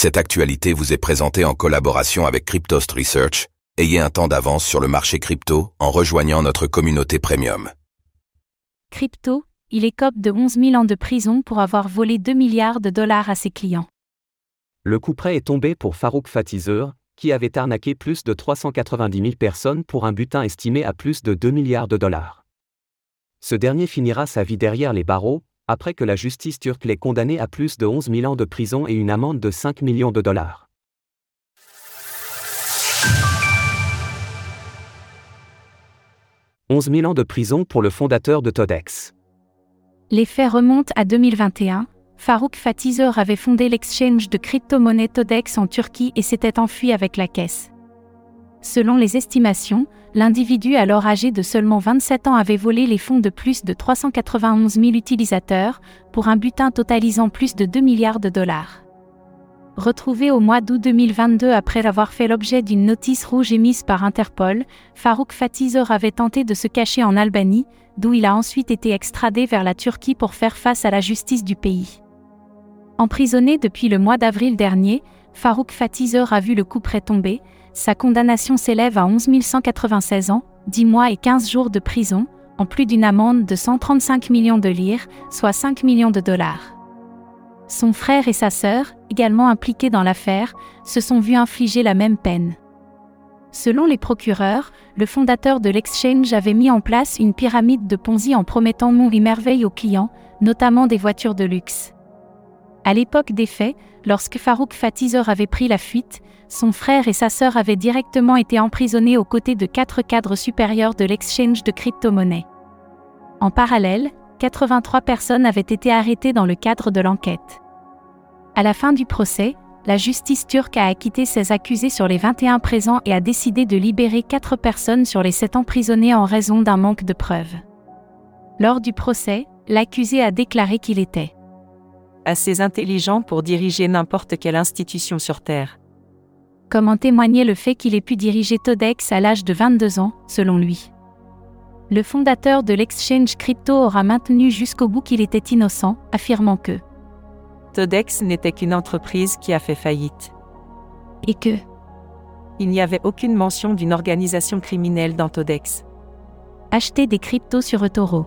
Cette actualité vous est présentée en collaboration avec Cryptost Research. Ayez un temps d'avance sur le marché crypto en rejoignant notre communauté premium. Crypto, il écope de 11 000 ans de prison pour avoir volé 2 milliards de dollars à ses clients. Le coup près est tombé pour Farouk Fatizeur, qui avait arnaqué plus de 390 000 personnes pour un butin estimé à plus de 2 milliards de dollars. Ce dernier finira sa vie derrière les barreaux, après que la justice turque l'ait condamné à plus de 11 000 ans de prison et une amende de 5 millions de dollars. « 11 000 ans de prison pour le fondateur de Todex. Les faits remontent à 2021. Farouk Fatizor avait fondé l'exchange de crypto-monnaie Todex en Turquie et s'était enfui avec la caisse. Selon les estimations, l'individu alors âgé de seulement 27 ans avait volé les fonds de plus de 391 000 utilisateurs, pour un butin totalisant plus de 2 milliards de dollars. Retrouvé au mois d'août 2022 après avoir fait l'objet d'une notice rouge émise par Interpol, Farouk Fatizor avait tenté de se cacher en Albanie, d'où il a ensuite été extradé vers la Turquie pour faire face à la justice du pays. Emprisonné depuis le mois d'avril dernier, Farouk Fatizor a vu le coup près tomber, sa condamnation s'élève à 11 196 ans, 10 mois et 15 jours de prison, en plus d'une amende de 135 millions de lire, soit 5 millions de dollars. Son frère et sa sœur, également impliqués dans l'affaire, se sont vus infliger la même peine. Selon les procureurs, le fondateur de l'exchange avait mis en place une pyramide de Ponzi en promettant monts et merveilles aux clients, notamment des voitures de luxe. À l'époque des faits, lorsque Farouk Fatizor avait pris la fuite, son frère et sa sœur avaient directement été emprisonnés aux côtés de quatre cadres supérieurs de l'exchange de crypto-monnaies. En parallèle, 83 personnes avaient été arrêtées dans le cadre de l'enquête. À la fin du procès, la justice turque a acquitté ses accusés sur les 21 présents et a décidé de libérer 4 personnes sur les 7 emprisonnées en raison d'un manque de preuves. Lors du procès, l'accusé a déclaré qu'il était assez intelligent pour diriger n'importe quelle institution sur Terre. Comme en témoignait le fait qu'il ait pu diriger Todex à l'âge de 22 ans, selon lui. Le fondateur de l'exchange crypto aura maintenu jusqu'au bout qu'il était innocent, affirmant que Todex n'était qu'une entreprise qui a fait faillite. Et que Il n'y avait aucune mention d'une organisation criminelle dans Todex. Acheter des cryptos sur eToro.